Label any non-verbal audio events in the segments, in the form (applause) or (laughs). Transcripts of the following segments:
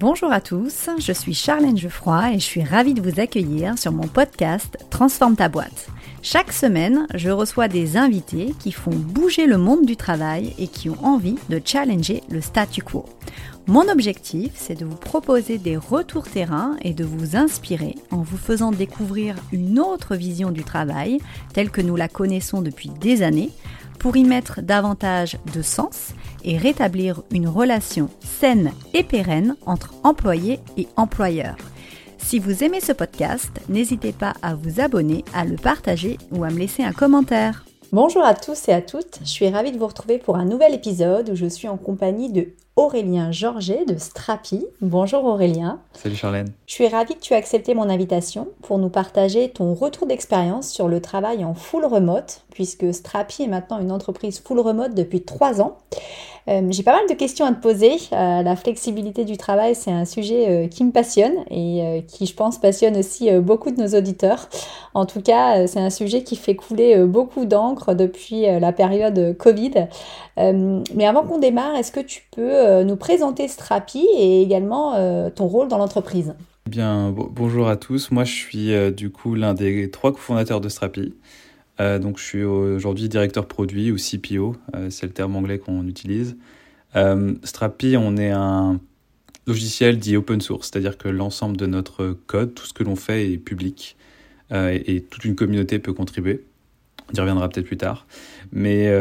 Bonjour à tous, je suis Charlène Geoffroy et je suis ravie de vous accueillir sur mon podcast Transforme ta boîte. Chaque semaine, je reçois des invités qui font bouger le monde du travail et qui ont envie de challenger le statu quo. Mon objectif, c'est de vous proposer des retours terrain et de vous inspirer en vous faisant découvrir une autre vision du travail, telle que nous la connaissons depuis des années, pour y mettre davantage de sens et rétablir une relation saine et pérenne entre employés et employeurs. Si vous aimez ce podcast, n'hésitez pas à vous abonner, à le partager ou à me laisser un commentaire. Bonjour à tous et à toutes, je suis ravie de vous retrouver pour un nouvel épisode où je suis en compagnie de Aurélien Georget de Strapi. Bonjour Aurélien. Salut Charlène. Je suis ravie que tu aies accepté mon invitation pour nous partager ton retour d'expérience sur le travail en full remote, puisque Strapi est maintenant une entreprise full remote depuis trois ans. Euh, j'ai pas mal de questions à te poser. Euh, la flexibilité du travail, c'est un sujet euh, qui me passionne et qui, je pense, passionne aussi beaucoup de nos auditeurs. En tout cas, c'est un sujet qui fait couler beaucoup d'encre depuis la période Covid. mais avant qu'on démarre, est-ce que tu peux nous présenter Strapi et également ton rôle dans l'entreprise? Eh Bien, bonjour à tous. Moi, je suis du coup l'un des trois cofondateurs de Strapi. Euh, donc, je suis aujourd'hui directeur produit ou CPO, euh, c'est le terme anglais qu'on utilise. Euh, Strapi, on est un logiciel dit open source, c'est-à-dire que l'ensemble de notre code, tout ce que l'on fait est public et, toute une communauté peut contribuer. On y reviendra peut-être plus tard. Mais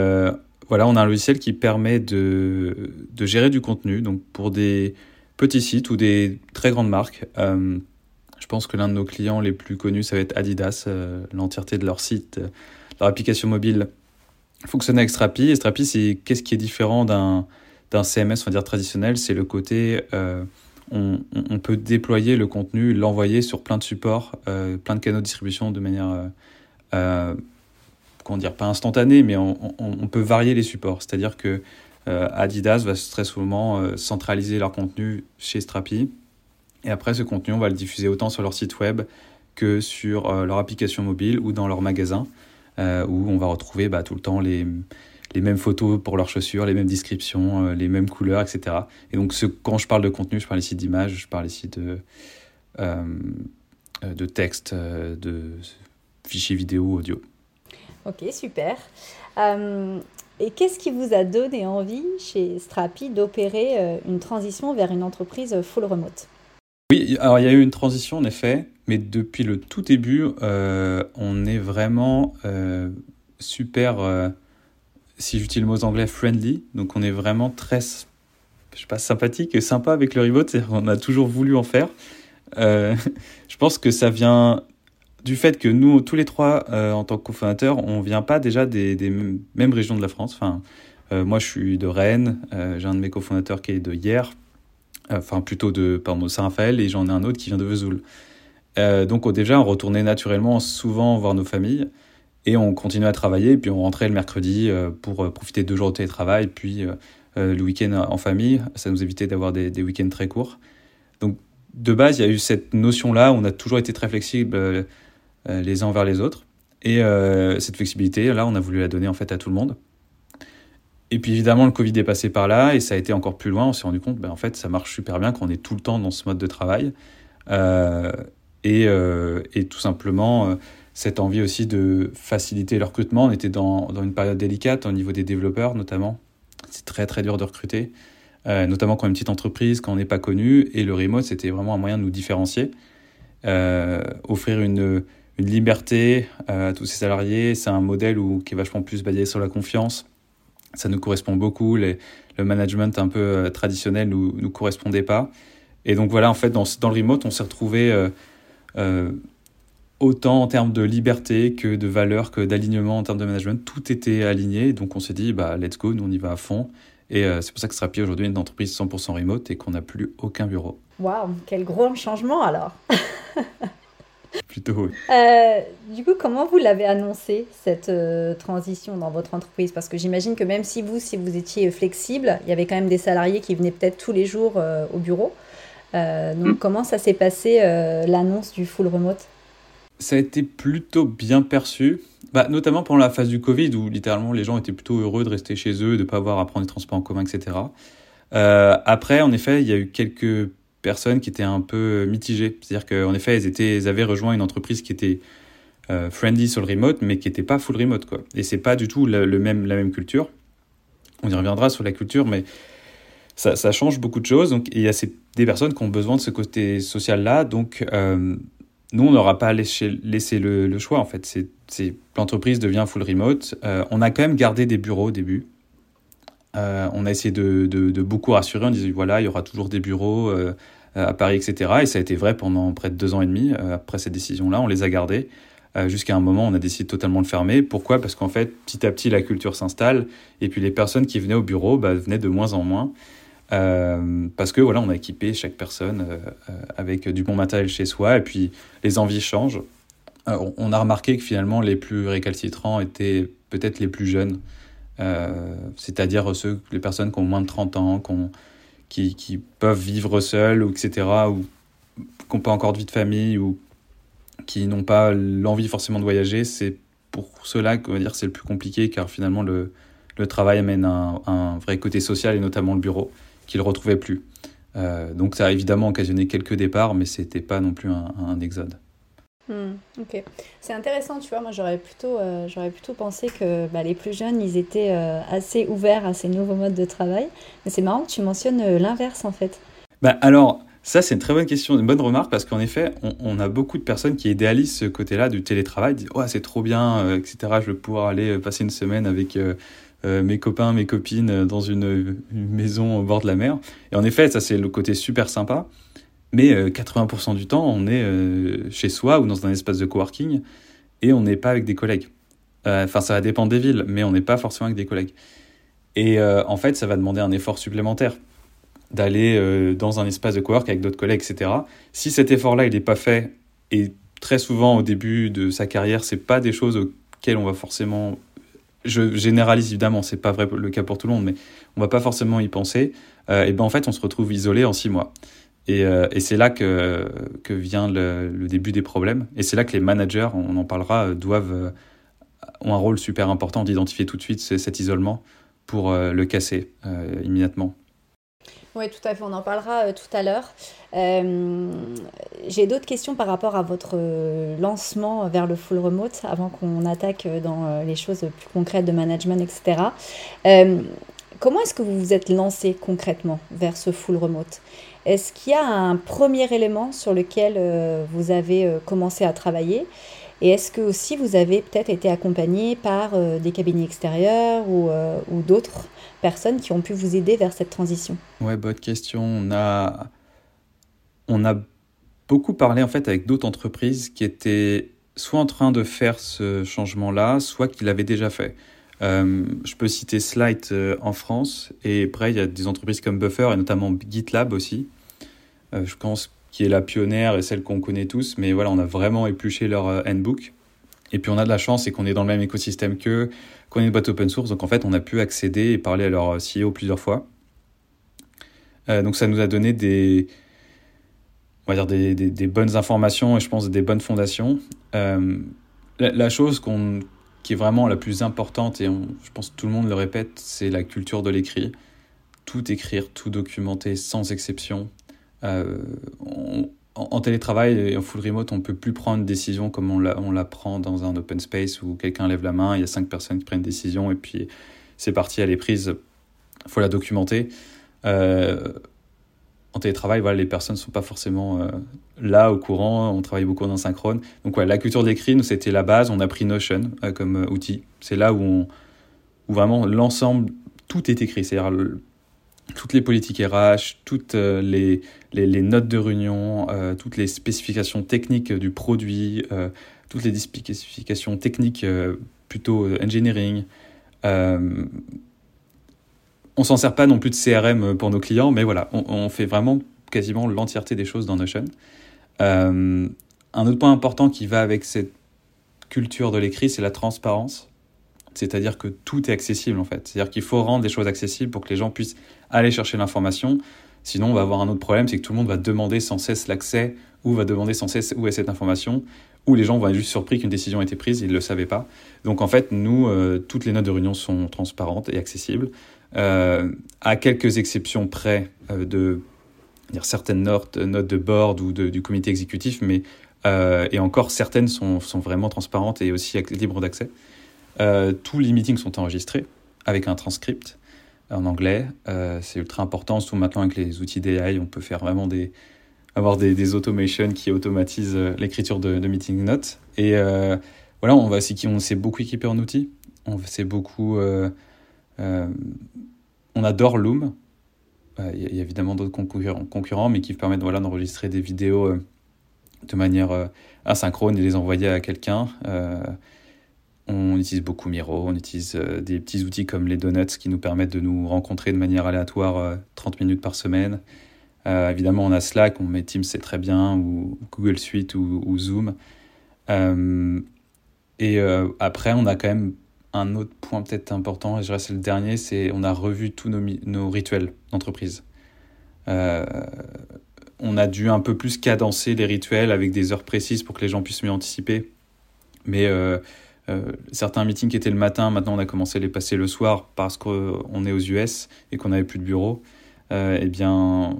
voilà, on a un logiciel qui permet de, de, gérer du contenu, donc pour des petits sites ou des très grandes marques. Je pense que l'un de nos clients les plus connus, ça va être Adidas. Euh, l'entièreté de leur site, euh, leur application mobile fonctionne avec Strapi. Et Strapi, c'est qu'est-ce qui est différent d'un CMS, on va dire traditionnel, c'est le côté euh, on, peut déployer le contenu, l'envoyer sur plein de supports, plein de canaux de distribution de manière, comment dire, pas instantanée, mais on, on peut varier les supports. C'est-à-dire que Adidas va très souvent centraliser leur contenu chez Strapi et après, ce contenu, on va le diffuser autant sur leur site web que sur euh, leur application mobile ou dans leur magasin, euh, où on va retrouver bah, tout le temps les, mêmes photos pour leurs chaussures, les mêmes descriptions, euh, les mêmes couleurs, etc. Et donc, quand je parle de contenu, je parle ici d'images, je parle ici de, de texte, de fichiers vidéo, audio. Ok, super. et qu'est-ce qui vous a donné envie chez Strapi d'opérer une transition vers une entreprise full remote? Oui, alors il y a eu une transition en effet, mais depuis le tout début, euh, on est vraiment euh, super, euh, si j'utilise le mot anglais, friendly. Donc on est vraiment très, je sais pas, sympathique et sympa avec le remote. On a toujours voulu en faire. (laughs) je pense que ça vient du fait que nous, tous les trois, en tant que cofondateurs, on vient pas déjà des, des, mêmes régions de la France. Enfin, moi, je suis de Rennes. J'ai un de mes cofondateurs qui est de Hier enfin plutôt de pardon, Saint-Raphaël, et j'en ai un autre qui vient de Vesoul. Euh, donc déjà, on retournait naturellement souvent voir nos familles, et on continuait à travailler, puis on rentrait le mercredi euh, pour euh, profiter de deux jours de télétravail, puis le week-end en famille, ça nous évitait d'avoir des, des week-ends très courts. Donc de base, il y a eu cette notion-là, on a toujours été très flexibles les uns envers les autres, et cette flexibilité, là, on a voulu la donner en fait à tout le monde. Et puis évidemment, le Covid est passé par là et ça a été encore plus loin. On s'est rendu compte, ben, en fait, ça marche super bien qu'on est tout le temps dans ce mode de travail. Euh, et, euh, et, tout simplement, euh, cette envie aussi de faciliter le recrutement. On était dans, dans, une période délicate au niveau des développeurs, notamment. C'est très, très dur de recruter, notamment quand on est une petite entreprise, quand on n'est pas connu. Et le remote, c'était vraiment un moyen de nous différencier. Offrir une, une liberté à tous ces salariés. C'est un modèle où, qui est vachement plus basé sur la confiance ça nous correspond beaucoup. le management un peu euh, traditionnel nous, nous correspondait pas. Et donc voilà, en fait, dans, le remote, on s'est retrouvé euh, euh, autant en termes de liberté que de valeur, que d'alignement en termes de management. Tout était aligné. Donc on s'est dit, bah, let's go, nous on y va à fond. Et c'est pour ça que Strapi aujourd'hui une entreprise 100% remote et qu'on n'a plus aucun bureau. Waouh, quel gros changement alors (laughs) (laughs) Plutôt oui. Euh, du coup, comment vous l'avez annoncé, cette euh, transition dans votre entreprise? Parce que j'imagine que même si vous, si vous étiez flexible, il y avait quand même des salariés qui venaient peut-être tous les jours euh, au bureau. donc, hmm. comment ça s'est passé, l'annonce du full remote? Ça a été plutôt bien perçu, bah, notamment pendant la phase du Covid, où littéralement les gens étaient plutôt heureux de rester chez eux, de ne pas avoir à prendre les transports en commun, etc. après, en effet, il y a eu quelques personnes qui étaient un peu mitigées. C'est-à-dire qu'en effet, elles, étaient, avaient rejoint une entreprise qui était euh, friendly sur le remote, mais qui n'était pas full remote. Quoi. Et c'est pas du tout le, même, la même culture. On y reviendra sur la culture, mais ça, change beaucoup de choses. Donc, il y a ces, des personnes qui ont besoin de ce côté social-là. Donc, euh, nous, on n'aura pas laissé, laissé le, le, choix, en fait. C'est, l'entreprise devient full remote. Euh, on a quand même gardé des bureaux au début. Euh, on a essayé de, beaucoup rassurer. On disait, voilà, il y aura toujours des bureaux euh, à Paris, etc. Et ça a été vrai pendant près de deux ans et demi. Euh, après cette décision-là, on les a gardés. Jusqu'à un moment, on a décidé totalement de fermer. Pourquoi? Parce qu'en fait, petit à petit, la culture s'installe. Et puis, les personnes qui venaient au bureau bah, venaient de moins en moins. Euh, parce que voilà, on a équipé chaque personne euh, avec du bon matériel chez soi et puis les envies changent. Euh, on a remarqué que finalement les plus récalcitrants étaient peut-être les plus jeunes, c'est-à-dire ceux, les personnes qui ont moins de 30 ans, qui, peuvent vivre seuls, ou etc., ou qui n'ont pas encore de vie de famille, ou qui n'ont pas l'envie forcément de voyager. C'est pour cela va dire c'est le plus compliqué, car finalement le, travail amène un, vrai côté social, et notamment le bureau qu'il ne retrouvait plus. Euh, donc ça a évidemment occasionné quelques départs, mais c'était pas non plus un exode. Hmm, ok, c'est intéressant, tu vois. Moi, j'aurais plutôt, euh, j'aurais plutôt pensé que bah, les plus jeunes, ils étaient euh, assez ouverts à ces nouveaux modes de travail. Mais c'est marrant que tu mentionnes euh, l'inverse, en fait. Bah, alors, ça, c'est une très bonne question, une bonne remarque, parce qu'en effet, on, a beaucoup de personnes qui idéalisent ce côté-là du télétravail, disent oh, c'est trop bien, etc. Je vais pouvoir aller passer une semaine avec mes copains, mes copines dans une, maison au bord de la mer. Et en effet, ça c'est le côté super sympa. Mais 80% euh, du temps, on est euh, chez soi ou dans un espace de coworking et on n'est pas avec des collègues. Enfin, ça va dépendre des villes, mais on n'est pas forcément avec des collègues. Et en fait, ça va demander un effort supplémentaire d'aller dans un espace de cowork avec d'autres collègues, etc. Si cet effort-là, il n'est pas fait, et très souvent au début de sa carrière, c'est pas des choses auxquelles on va forcément je généralise évidemment, c'est pas vrai le cas pour tout le monde, mais on va pas forcément y penser. Euh, et ben en fait, on se retrouve isolé en six mois. Et, euh, et c'est là que, vient le, début des problèmes. Et c'est là que les managers, on en parlera, doivent euh, ont un rôle super important d'identifier tout de suite cet isolement pour euh, le casser euh, immédiatement. Oui, tout à fait, on en parlera euh, tout à l'heure. Euh, J'ai d'autres questions par rapport à votre euh, lancement vers le full remote, avant qu'on attaque euh, dans les choses plus concrètes de management, etc. Euh, comment est-ce que vous vous êtes lancé concrètement vers ce full remote? Est-ce qu'il y a un premier élément sur lequel euh, vous avez commencé à travailler? Et est-ce que aussi vous avez peut-être été accompagné par euh, des cabinets extérieurs ou, euh, ou d'autres personnes qui ont pu vous aider vers cette transition? Ouais, bonne question. On a, on a beaucoup parlé en fait avec d'autres entreprises qui étaient soit en train de faire ce changement-là, soit qui l'avaient déjà fait. Euh, je peux citer Slide euh, en France et après il y a des entreprises comme Buffer et notamment GitLab aussi. Euh, je pense qui est la pionnière et celle qu'on connaît tous, mais voilà, on a vraiment épluché leur handbook. Et puis on a de la chance, c'est qu'on est dans le même écosystème qu'eux, qu'on est une boîte open source, donc en fait on a pu accéder et parler à leur CEO plusieurs fois. Donc ça nous a donné des, on va dire des, bonnes informations et je pense des bonnes fondations. La, chose qu'on, qui est vraiment la plus importante et je pense que tout le monde le répète, c'est la culture de l'écrit. Tout écrire, tout documenter sans exception, euh, en télétravail et en full remote, on peut plus prendre une décision comme on la, on la prend dans un open space où quelqu'un lève la main, il y a cinq personnes qui prennent une décision et puis c'est parti, elle est prise, il faut la documenter. Euh, en voilà, les personnes ne sont pas forcément euh, là au courant, on travaille beaucoup en synchrone. Donc voilà, la culture d'écrit, nous, c'était la base, on a pris Notion euh, comme euh, outil. C'est là où, on, où vraiment l'ensemble, tout est écrit. C'est-à-dire toutes les politiques RH, toutes les, les, notes de réunion, toutes les spécifications techniques du produit, toutes les spécifications techniques plutôt engineering. Euh, on s'en sert pas non plus de CRM pour nos clients, mais voilà, on, fait vraiment quasiment l'entièreté des choses dans Notion. un autre point important qui va avec cette culture de l'écrit, c'est la transparence. C'est-à-dire que tout est accessible en fait. C'est-à-dire qu'il faut rendre des choses accessibles pour que les gens puissent aller chercher l'information. Sinon, on va avoir un autre problème, c'est que tout le monde va demander sans cesse l'accès ou va demander sans cesse où est cette information, ou les gens vont être juste surpris qu'une décision a été prise, ils ne le savaient pas. Donc en fait, nous, euh, toutes les notes de réunion sont transparentes et accessibles, euh, à quelques exceptions près euh, de certaines notes, de board ou du comité exécutif, mais et encore certaines sont, sont, vraiment transparentes et aussi libres d'accès. tous les meetings sont enregistrés avec un transcript en anglais. c'est ultra important, surtout maintenant avec les outils d'AI, on peut faire vraiment des, avoir des, automations qui automatisent l'écriture de, meeting notes. Et voilà, on on s'est beaucoup équipé en outils. On s'est beaucoup, euh, euh, on adore Loom. Euh, il y a évidemment d'autres concurrents, mais qui permettent voilà d'enregistrer des vidéos de manière asynchrone et les envoyer à quelqu'un. on utilise beaucoup Miro, on utilise des petits outils comme les Donuts qui nous permettent de nous rencontrer de manière aléatoire 30 minutes par semaine. évidemment, on a Slack, on met Teams, c'est très bien, ou Google Suite ou, Zoom. Et euh, après, on a quand même un autre point peut-être important, et je dirais c'est le dernier, c'est on a revu tous nos, rituels d'entreprise. Euh, on a dû un peu plus cadencer les rituels avec des heures précises pour que les gens puissent mieux anticiper. Mais euh, certains meetings qui étaient le matin, maintenant on a commencé à les passer le soir parce qu'on est aux US et qu'on n'avait plus de bureau. Euh, eh bien,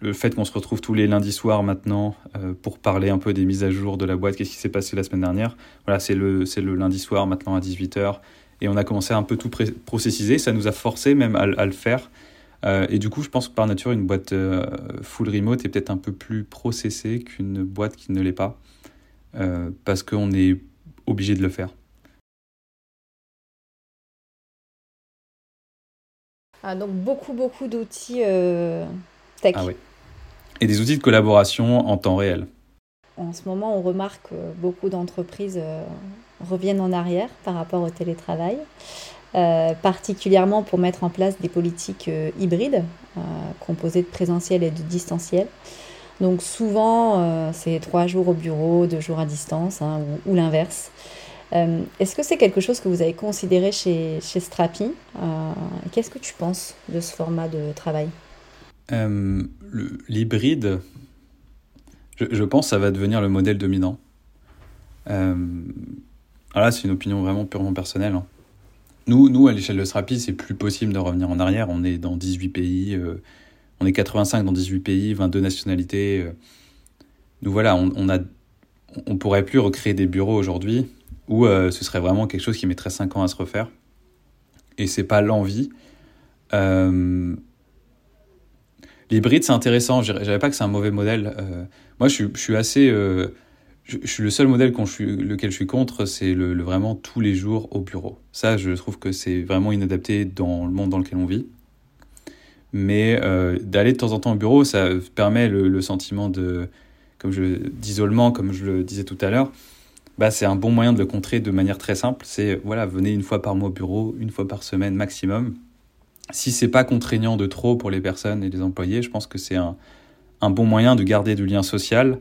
le fait qu'on se retrouve tous les lundis soirs maintenant euh, pour parler un peu des mises à jour de la boîte, qu'est-ce qui s'est passé la semaine dernière, voilà, c'est le, c'est le lundi soir maintenant à 18h. Et on a commencé à un peu tout processiser, ça nous a forcé même à, le faire. Euh, et du coup, je pense que par nature, une boîte full remote est peut-être un peu plus processée qu'une boîte qui ne l'est pas, parce qu'on est obligé de le faire. Ah, donc beaucoup, beaucoup d'outils euh, tech. Ah oui. Et des outils de collaboration en temps réel. En ce moment, on remarque que beaucoup d'entreprises euh, reviennent en arrière par rapport au télétravail, euh, particulièrement pour mettre en place des politiques hybrides, composées de présentiel et de distanciel. Donc souvent, c'est trois jours au bureau, deux jours à distance, hein, ou l'inverse. Euh, est-ce que c'est quelque chose que vous avez considéré chez, chez Strapi euh, Qu'est-ce que tu penses de ce format de travail? Euh, L'hybride, je, pense que ça va devenir le modèle dominant. Euh, là, c'est une opinion vraiment purement personnelle. Hein. Nous, nous, à l'échelle de Strapi, c'est plus possible de revenir en arrière. On est dans 18 pays, on est 85 dans 18 pays, 22 nationalités. nous voilà, on, on on pourrait plus recréer des bureaux aujourd'hui ou euh, ce serait vraiment quelque chose qui mettrait 5 ans à se refaire. Et c'est pas l'envie. Euh, L'hybride, c'est intéressant. Je dirais pas que c'est un mauvais modèle. Euh, moi, je suis, assez. Euh, je, suis le seul modèle je lequel je suis contre, c'est le, vraiment tous les jours au bureau. Ça, je trouve que c'est vraiment inadapté dans le monde dans lequel on vit. Mais d'aller de temps en temps au bureau, ça permet le, le sentiment de, comme je, d'isolement, comme je le disais tout à l'heure bah, c'est un bon moyen de le contrer de manière très simple. C'est voilà, venez une fois par mois au bureau, une fois par semaine maximum. Si c'est pas contraignant de trop pour les personnes et les employés, je pense que c'est un, un, bon moyen de garder du lien social,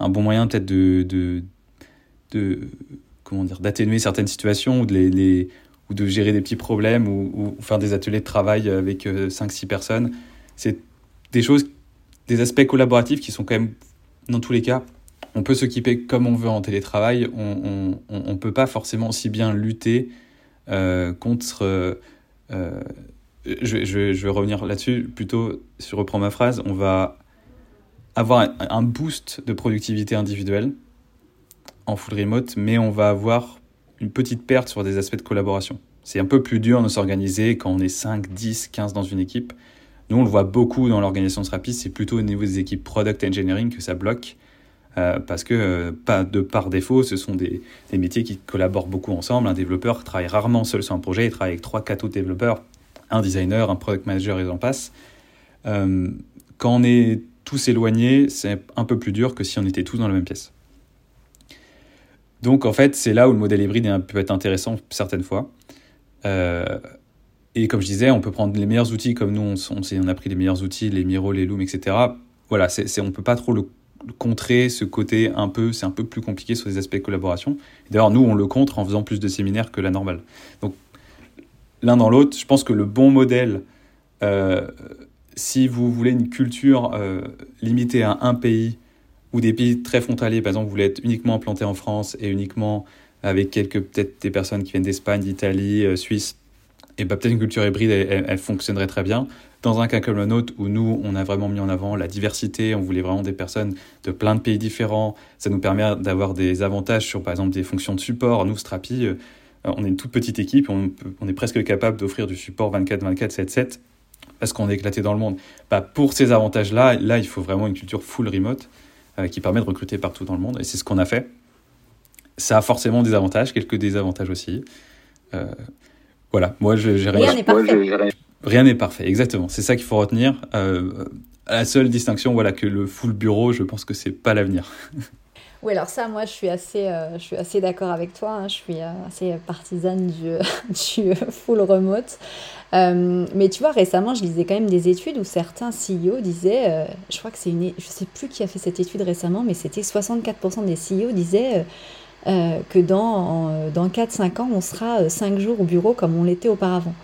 un bon moyen peut-être de, de, de, comment dire d'atténuer certaines situations ou de les, ou de gérer des petits problèmes ou, ou faire des ateliers de travail avec 5-6 euh, personnes. C'est des choses, des aspects collaboratifs qui sont quand même dans tous les cas on peut s'équiper comme on veut en télétravail, on ne peut pas forcément si bien lutter euh, contre... Euh, euh, je, vais revenir là-dessus, plutôt, si je reprends ma phrase, on va avoir un, boost de productivité individuelle en full remote, mais on va avoir une petite perte sur des aspects de collaboration. C'est un peu plus dur de s'organiser quand on est 5, 10, 15 dans une équipe. Nous, on le voit beaucoup dans l'organisation de c'est plutôt au niveau des équipes product engineering que ça bloque. Euh, parce que euh, pas de par défaut, ce sont des, métiers qui collaborent beaucoup ensemble. Un développeur travaille rarement seul sur un projet, il travaille avec trois, quatre autres développeurs, un designer, un product manager et j'en passe. Euh, quand on est tous éloignés, c'est un peu plus dur que si on était tous dans la même pièce. Donc en fait, c'est là où le modèle hybride peut être intéressant certaines fois. et comme je disais, on peut prendre les meilleurs outils comme nous, on, a pris les meilleurs outils, les Miro, les Loom, etc. Voilà, on ne peut pas trop le contrer ce côté un peu, c'est un peu plus compliqué sur les aspects collaboration. D'ailleurs, nous, on le contre en faisant plus de séminaires que la normale. Donc, l'un dans l'autre, je pense que le bon modèle, euh, si vous voulez une culture euh, limitée à un pays ou des pays très frontaliers, par exemple, vous voulez être uniquement implanté en France et uniquement avec quelques, peut-être des personnes qui viennent d'Espagne, d'Italie, euh, Suisse, et bah, peut-être une culture hybride, elle, fonctionnerait très bien. Dans un cas comme le nôtre, où nous, on a vraiment mis en avant la diversité, on voulait vraiment des personnes de plein de pays différents, ça nous permet d'avoir des avantages sur, par exemple, des fonctions de support. Nous, Strapi, euh, on est une toute petite équipe, on, est presque capable d'offrir du support 24-24, 7-7, parce qu'on est éclaté dans le monde. Bah, pour ces avantages-là, là, il faut vraiment une culture full remote euh, qui permet de recruter partout dans le monde, et c'est ce qu'on a fait. Ça a forcément des avantages, quelques désavantages aussi. Euh, voilà, moi j'ai rien. Rien n'est parfait. Rien n'est parfait, exactement. C'est ça qu'il faut retenir. Euh, la seule distinction, voilà, que le full bureau, je pense que c'est pas l'avenir. (laughs) Oui, alors ça, moi, je suis assez, euh, je suis assez d'accord avec toi. Hein. Je suis euh, assez partisane du, (laughs) du full remote. mais tu vois, récemment, je lisais quand même des études où certains CEO disaient, je crois que c'est une, je sais plus qui a fait cette étude récemment, mais c'était 64% des CEO disaient euh, que dans, dans 4-5 ans, on sera 5 euh, jours au bureau comme on l'était auparavant.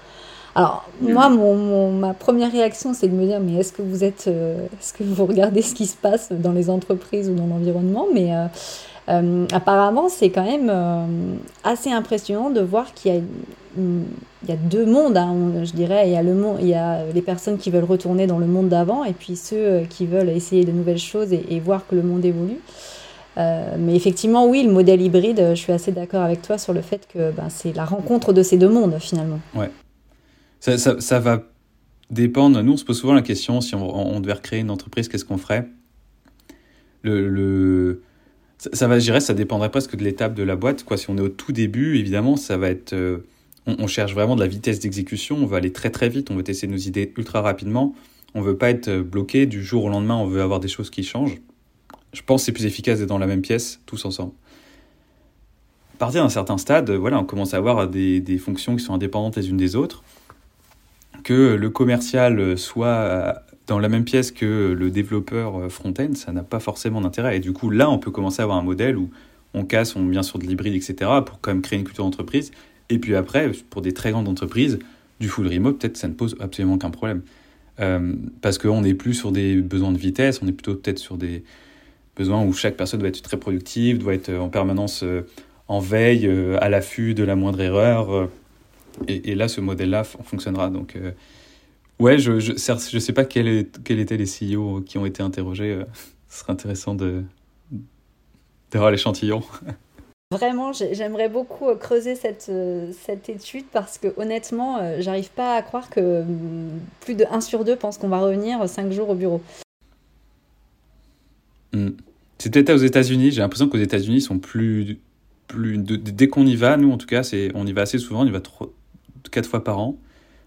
Alors, mm. moi, mon, ma première réaction, c'est de me dire, mais est-ce que vous êtes, euh, est-ce que vous regardez (laughs) ce qui se passe dans les entreprises ou dans l'environnement? Mais apparemment, c'est quand même assez impressionnant de voir qu'il y a, il y a deux mondes, hein, je dirais. Il y, a le monde, il y a les personnes qui veulent retourner dans le monde d'avant et puis ceux qui veulent essayer de nouvelles choses et, et voir que le monde évolue. Euh, mais effectivement, oui, le modèle hybride, je suis assez d'accord avec toi sur le fait que ben, c'est la rencontre de ces deux mondes finalement. Ouais. Ça, va dépendre. Nous, on se pose souvent la question si on, devait recréer une entreprise, qu'est-ce qu'on ferait? Le, ça, va, je dirais, ça dépendrait presque de l'étape de la boîte. Quoi. Si on est au tout début, évidemment, ça va être. Euh, on, cherche vraiment de la vitesse d'exécution. On veut aller très très vite. On veut tester nos idées ultra rapidement. On veut pas être bloqué du jour au lendemain. On veut avoir des choses qui changent je pense que c'est plus efficace d'être dans la même pièce, tous ensemble. À partir d'un certain stade, voilà, on commence à avoir des, fonctions qui sont indépendantes les unes des autres. Que le commercial soit dans la même pièce que le développeur front-end, ça n'a pas forcément d'intérêt. Et du coup, là, on peut commencer à avoir un modèle où on casse, on vient sur de l'hybride, etc., pour quand même créer une culture d'entreprise. Et puis après, pour des très grandes entreprises, du full remote, peut-être ça ne pose absolument aucun problème. Euh, parce qu'on n'est plus sur des besoins de vitesse, on est plutôt peut-être sur des, besoin où chaque personne doit être très productive, doit être en permanence euh, en veille, euh, à l'affût de la moindre erreur. Euh, et, là, ce modèle-là fonctionnera. Donc, ouais, je ne je, sais pas quels étaient les CEO qui ont été interrogés. (laughs) ce serait intéressant de d'avoir l'échantillon. (laughs) Vraiment, j'aimerais beaucoup creuser cette, cette étude parce que honnêtement, j'arrive pas à croire que mm, plus de 1 sur 2 pense qu'on va revenir 5 jours au bureau. Mm. C'est aux États-Unis. J'ai l'impression qu'aux États-Unis, ils sont plus. plus dès qu'on y va, nous en tout cas, on y va assez souvent, on y va trois, quatre fois par an.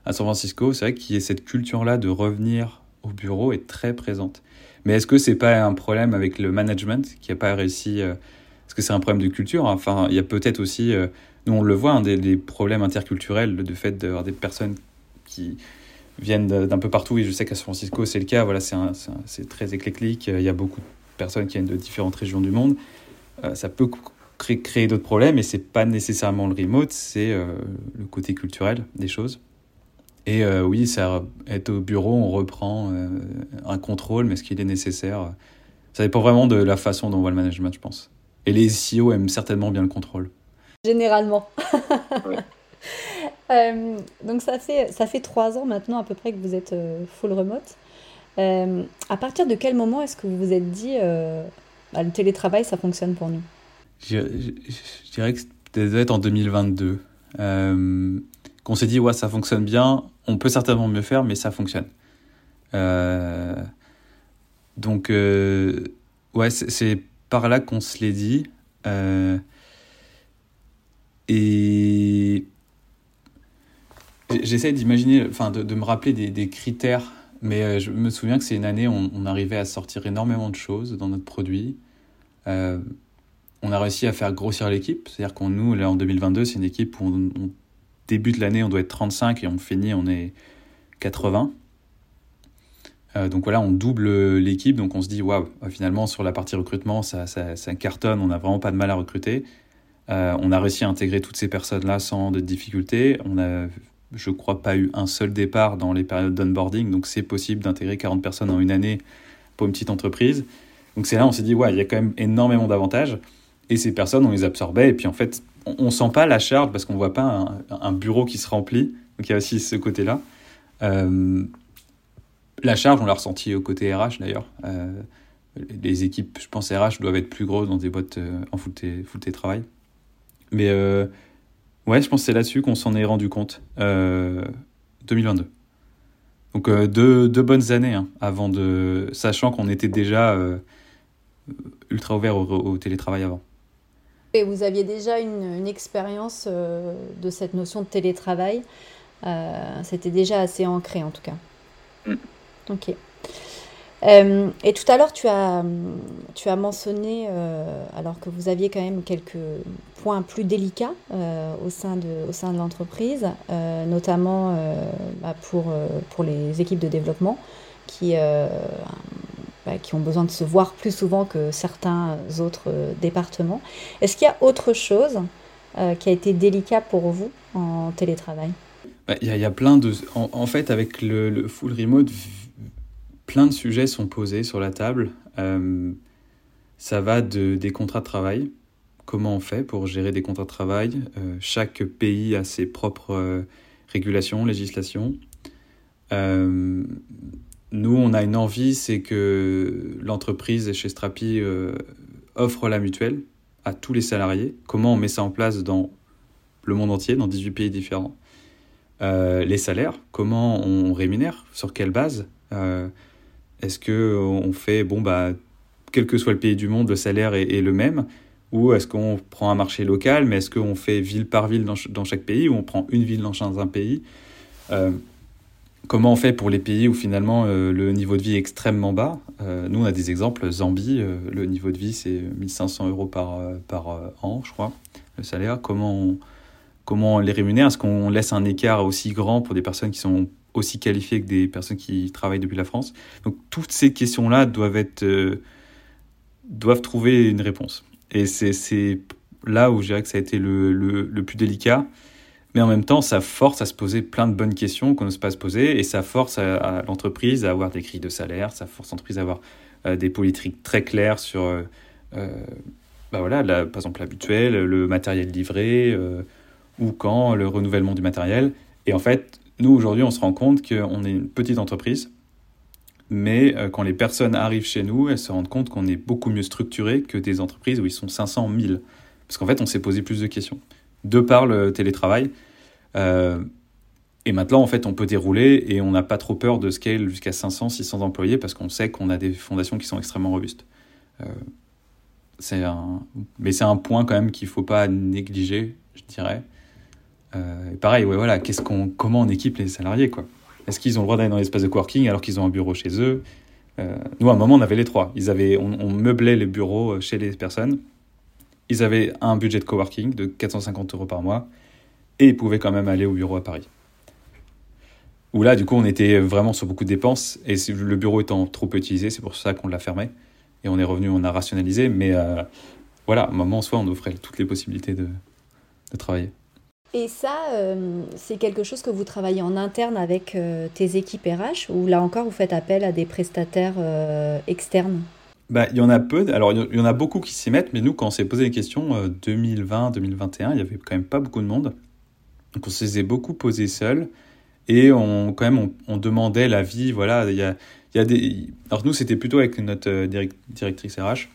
À San Francisco, c'est vrai qu'il y a cette culture-là de revenir au bureau est très présente. Mais est-ce que c'est pas un problème avec le management qui n'a pas réussi euh, Est-ce que c'est un problème de culture Enfin, il y a peut-être aussi, euh, nous on le voit, hein, des, problèmes interculturels, le fait d'avoir des personnes qui viennent d'un peu partout. Et je sais qu'à San Francisco, c'est le cas. Voilà, c'est très éclectique. Il y a beaucoup de personnes qui viennent de différentes régions du monde, euh, ça peut créer, créer d'autres problèmes et c'est pas nécessairement le remote, c'est euh, le côté culturel des choses. Et euh, oui, ça, être au bureau, on reprend un contrôle, mais est-ce qu'il est nécessaire Ça dépend vraiment de la façon dont on voit le management, je pense. Et les CEO aiment certainement bien le contrôle. Généralement. (laughs) donc ça fait, ça fait trois ans maintenant à peu près que vous êtes full remote. Euh, à partir de quel moment est-ce que vous vous êtes dit euh, bah, le télétravail, ça fonctionne pour nous? Je, dirais que ça devait être en 2022. Euh, qu'on s'est dit, ouais, ça fonctionne bien, on peut certainement mieux faire, mais ça fonctionne. Euh, donc, ouais, c'est par là qu'on se l'est dit. et j'essaie d'imaginer, enfin, de, me rappeler des critères mais euh, je me souviens que c'est une année où on, arrivait à sortir énormément de choses dans notre produit. Euh, on a réussi à faire grossir l'équipe. C'est-à-dire qu'on nous, là, en 2022, c'est une équipe où on, débute l'année, on doit être 35 et on finit, on est 80. Euh, donc voilà, on double l'équipe. Donc on se dit, waouh, finalement, sur la partie recrutement, ça, ça, cartonne. On n'a vraiment pas de mal à recruter. on a réussi à intégrer toutes ces personnes-là sans de difficultés. On a je crois, pas eu un seul départ dans les périodes d'onboarding. Donc, c'est possible d'intégrer 40 personnes en une année pour une petite entreprise. Donc, c'est là, on s'est dit, ouais, il y a quand même énormément d'avantages. Et ces personnes, on les absorbait. Et puis, en fait, on, ne sent pas la charge parce qu'on voit pas un, bureau qui se remplit. Donc il y a aussi ce côté-là. la charge, on l'a ressenti au côté RH d'ailleurs. les équipes, je pense, RH doivent être plus grosses dans des boîtes en full, télétravail. Mais ouais, je pense que c'est là-dessus qu'on s'en est rendu compte. 2022. Donc deux, deux, bonnes années hein, avant de, sachant qu'on était déjà ultra ouvert au, télétravail avant. Et vous aviez déjà une, expérience euh, de cette notion de télétravail. Euh, c'était déjà assez ancré en tout cas. Mm. Ok. Euh, et tout à l'heure, tu as, tu as mentionné, alors que vous aviez quand même quelques points plus délicats au sein de, au sein de l'entreprise, notamment bah, pour, pour les équipes de développement qui bah, qui ont besoin de se voir plus souvent que certains autres euh, départements. Est-ce qu'il y a autre chose euh, qui a été délicat pour vous en télétravail? Bah, Il y, a plein de... En, fait, avec le, full remote, plein de sujets sont posés sur la table. Euh, ça va de, des contrats de travail. Comment on fait pour gérer des contrats de travail? Chaque pays a ses propres régulations, législations. Nous, on a une envie, c'est que l'entreprise chez Strapi euh, offre la mutuelle à tous les salariés. Comment on met ça en place dans le monde entier, dans 18 pays différents? Euh, Les salaires, comment on rémunère, sur quelle base? Euh, Est-ce que on fait, bon, bah, quel que soit le pays du monde, le salaire est, le même? Ou est-ce qu'on prend un marché local, mais est-ce qu'on fait ville par ville dans, chaque pays, ou on prend une ville dans un pays? Comment on fait pour les pays où finalement euh, le niveau de vie est extrêmement bas? Euh, Nous, on a des exemples. Zambie, euh, le niveau de vie, c'est 1500 euros par, par an, je crois, le salaire. Comment on, comment on les rémunère? Est-ce qu'on laisse un écart aussi grand pour des personnes qui sont aussi qualifiées que des personnes qui travaillent depuis la France Donc, toutes ces questions-là doivent, être, doivent trouver une réponse. Et c'est là où je dirais que ça a été le, le, plus délicat mais en même temps, ça force à se poser plein de bonnes questions qu'on n'ose pas se poser, et ça force à, l'entreprise à avoir des grilles de salaire, ça force l'entreprise à avoir euh, des politiques très claires sur, euh, euh, bah voilà, par exemple l'habituel, le matériel livré, ou quand, le renouvellement du matériel. Et en fait, nous, aujourd'hui, on se rend compte qu'on est une petite entreprise, mais quand les personnes arrivent chez nous, elles se rendent compte qu'on est beaucoup mieux structuré que des entreprises où ils sont 500, 1000. Parce qu'en fait, on s'est posé plus de questions de par le télétravail. Euh, et maintenant, en fait, on peut dérouler et on n'a pas trop peur de scale jusqu'à 500, 600 employés parce qu'on sait qu'on a des fondations qui sont extrêmement robustes. Euh, c'est un... Mais c'est un point quand même qu'il ne faut pas négliger, je dirais. Euh, pareil, ouais, voilà, qu'est-ce qu'on, comment on équipe les salariés quoi? Est-ce qu'ils ont le droit d'aller dans l'espace de coworking alors qu'ils ont un bureau chez eux? Nous, à un moment, on avait les trois. Ils avaient, on, on meublait les bureaux chez les personnes ils avaient un budget de coworking de 450 euros par mois et ils pouvaient quand même aller au bureau à Paris. Où là, du coup, on était vraiment sur beaucoup de dépenses et le bureau étant trop utilisé, c'est pour ça qu'on l'a fermé et on est revenu, on a rationalisé. Mais euh, voilà, à un moment, soit on offrait toutes les possibilités de, travailler. Et ça, euh, c'est quelque chose que vous travaillez en interne avec euh, tes équipes RH ou là encore, vous faites appel à des prestataires externes? Bah, il y en a peu. Alors, il y en a beaucoup qui s'y mettent, mais nous, quand on s'est posé les questions, 2020, euh, 2021, il y avait quand même pas beaucoup de monde. Donc, on se faisait beaucoup poser seul. Et on, quand même, on, demandait l'avis. Voilà, il y a, il y a des. Alors, nous, c'était plutôt avec notre euh, directrice RH.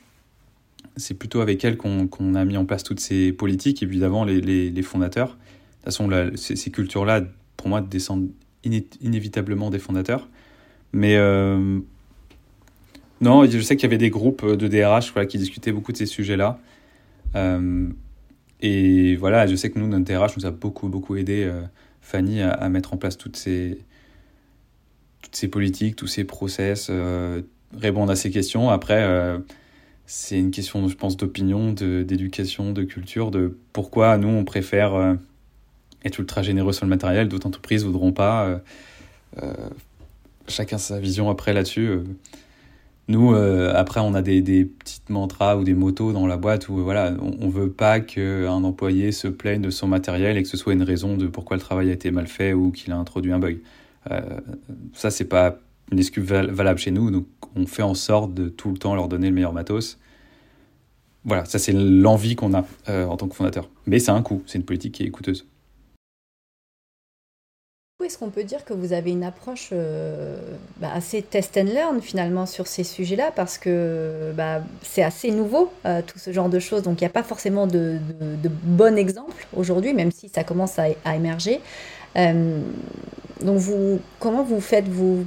C'est plutôt avec elle qu'on a mis en place toutes ces politiques, évidemment, les, fondateurs. De toute façon, ces, cultures-là, pour moi, descendent inévitablement des fondateurs. Mais. Euh, non, je sais qu'il y avait des groupes de DRH qui discutaient beaucoup de ces sujets-là. Euh, et voilà, je sais que nous, notre DRH nous a beaucoup, beaucoup aidé, euh, Fanny, à, mettre en place toutes ces, toutes ces politiques, tous ces process, répondre à ces questions. Après, c'est une question, je pense, d'opinion, d'éducation, de, culture, de pourquoi nous, on préfère être ultra généreux sur le matériel, d'autres entreprises voudront pas. chacun sa vision après là-dessus. Nous, euh, après, on a des, petites mantras ou des motos dans la boîte où voilà, on, ne veut pas qu'un employé se plaigne de son matériel et que ce soit une raison de pourquoi le travail a été mal fait ou qu'il a introduit un bug. Euh, ça, c'est pas une excuse valable chez nous, donc on fait en sorte de tout le temps leur donner le meilleur matos. Voilà, ça c'est l'envie qu'on a euh, en tant que fondateur. Mais c'est un coût, c'est une politique qui est coûteuse. Est-ce qu'on peut dire que vous avez une approche euh, bah, assez test and learn finalement sur ces sujets-là? Parce que bah, c'est assez nouveau euh, tout ce genre de choses donc il n'y a pas forcément de, de, bon exemple aujourd'hui même si ça commence à, émerger. Euh, donc vous, comment vous faites? Vous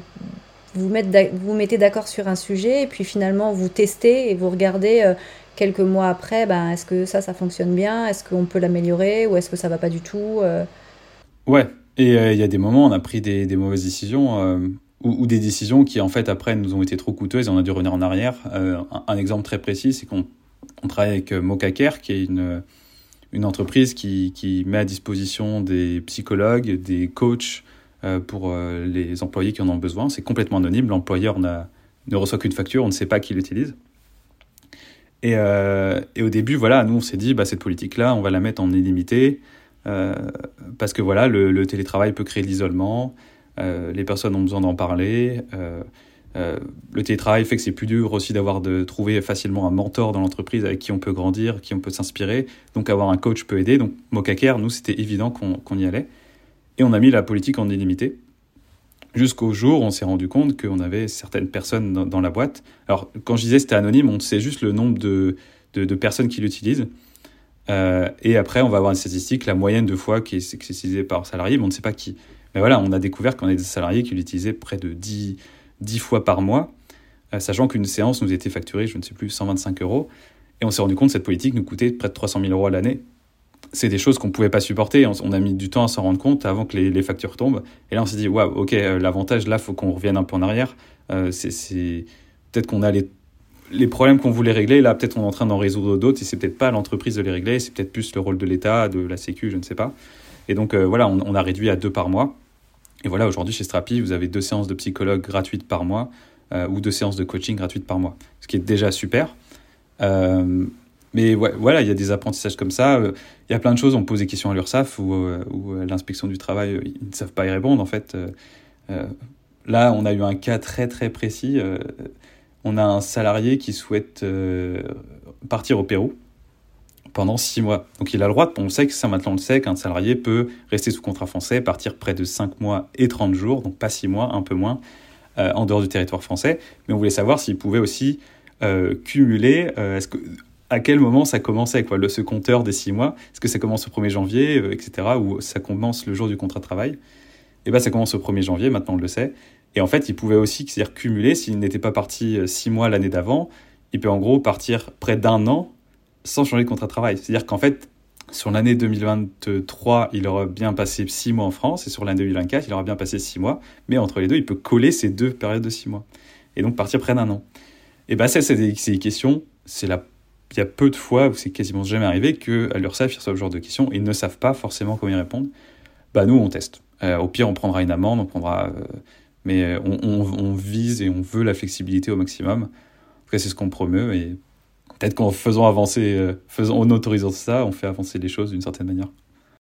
vous, vous mettez d'accord sur un sujet et puis finalement vous testez et vous regardez quelques mois après ben, est-ce que ça ça fonctionne bien? Est-ce qu'on peut l'améliorer ou est-ce que ça va pas du tout Ouais, et euh, il y a des moments, on a pris des, mauvaises décisions euh, ou, des décisions qui, en fait, après, nous ont été trop coûteuses et on a dû revenir en arrière. Euh, un, exemple très précis, c'est qu'on on travaille avec Mocacare, qui est une, une entreprise qui, qui, met à disposition des psychologues, des coachs pour les employés qui en ont besoin. C'est complètement anonyme. L'employeur ne reçoit qu'une facture, on ne sait pas qui l'utilise. Et, et, au début, voilà, nous, on s'est dit, bah, cette politique-là, on va la mettre en illimité. Euh, parce que voilà, le, télétravail peut créer de l'isolement, euh, les personnes ont besoin d'en parler. Euh, le télétravail fait que c'est plus dur aussi d'avoir de trouver facilement un mentor dans l'entreprise avec qui on peut grandir, qui on peut s'inspirer. Donc avoir un coach peut aider. Donc Mocacare, nous, c'était évident qu'on y allait. Et on a mis la politique en illimité. Jusqu'au jour où on s'est rendu compte qu'on avait certaines personnes dans, la boîte. Alors, quand je disais c'était anonyme, on sait juste le nombre de, de, personnes qui l'utilisent. Euh, et après, on va avoir une statistique, la moyenne de fois qui est, utilisée par salarié, mais on ne sait pas qui. Mais voilà, on a découvert qu'on a des salariés qui l'utilisaient près de 10, 10 fois par mois, euh, sachant qu'une séance nous était facturée, je ne sais plus, 125 euros. Et on s'est rendu compte que cette politique nous coûtait près de 300 000 euros à l'année. C'est des choses qu'on ne pouvait pas supporter. On, a mis du temps à s'en rendre compte avant que les, factures tombent. Et là, on s'est dit, waouh, ok, euh, l'avantage, là, faut qu'on revienne un peu en arrière. c'est Peut-être qu'on a les les problèmes qu'on voulait régler, là, peut-être on est en train d'en résoudre d'autres, et c'est peut-être pas l'entreprise de les régler, c'est peut-être plus le rôle de l'État, de la Sécu, je ne sais pas. Et donc, euh, voilà, on, a réduit à deux par mois. Et voilà, aujourd'hui, chez Strapi, vous avez deux séances de psychologue gratuites par mois, euh, ou deux séances de coaching gratuites par mois, ce qui est déjà super. Euh, mais voilà, il y a des apprentissages comme ça. Il y a plein de choses, on pose des questions à l'URSSAF ou, ou à l'inspection du travail, ils ne savent pas y répondre, en fait. là, on a eu un cas très, très précis on a un salarié qui souhaite euh, partir au Pérou pendant six mois. Donc il a le droit, on sait que ça maintenant on le sait, qu'un salarié peut rester sous contrat français, partir près de cinq mois et 30 jours, donc pas six mois, un peu moins, euh, en dehors du territoire français. Mais on voulait savoir s'il pouvait aussi euh, cumuler, est-ce que, à quel moment ça commençait, quoi, le, ce compteur des six mois Est-ce que ça commence au 1er janvier, etc., ou ça commence le jour du contrat de travail? Eh bien ça commence au 1er janvier, maintenant on le sait. Et en fait, il pouvait aussi c'est-à-dire cumuler, s'il n'était pas parti euh, six mois l'année d'avant, il peut en gros partir près d'un an sans changer de contrat de travail. C'est-à-dire qu'en fait, sur l'année 2023, il aura bien passé six mois en France, et sur l'année 2024, il aura bien passé six mois, mais entre les deux, il peut coller ces deux périodes de six mois, et donc partir près d'un an. Et bien, ça, c'est des, des, questions, c'est la... il y a peu de fois où c'est quasiment jamais arrivé qu'à l'URSSAF, ils ce genre de questions, et ne savent pas forcément comment y répondre. Bah, nous, on teste. Euh, au pire, on prendra une amende, on prendra... Euh, mais euh, on, vise et on veut la flexibilité au maximum. En tout cas, c'est ce qu'on promeut et peut-être qu'en faisant avancer, en autorisant ça, on fait avancer les choses d'une certaine manière.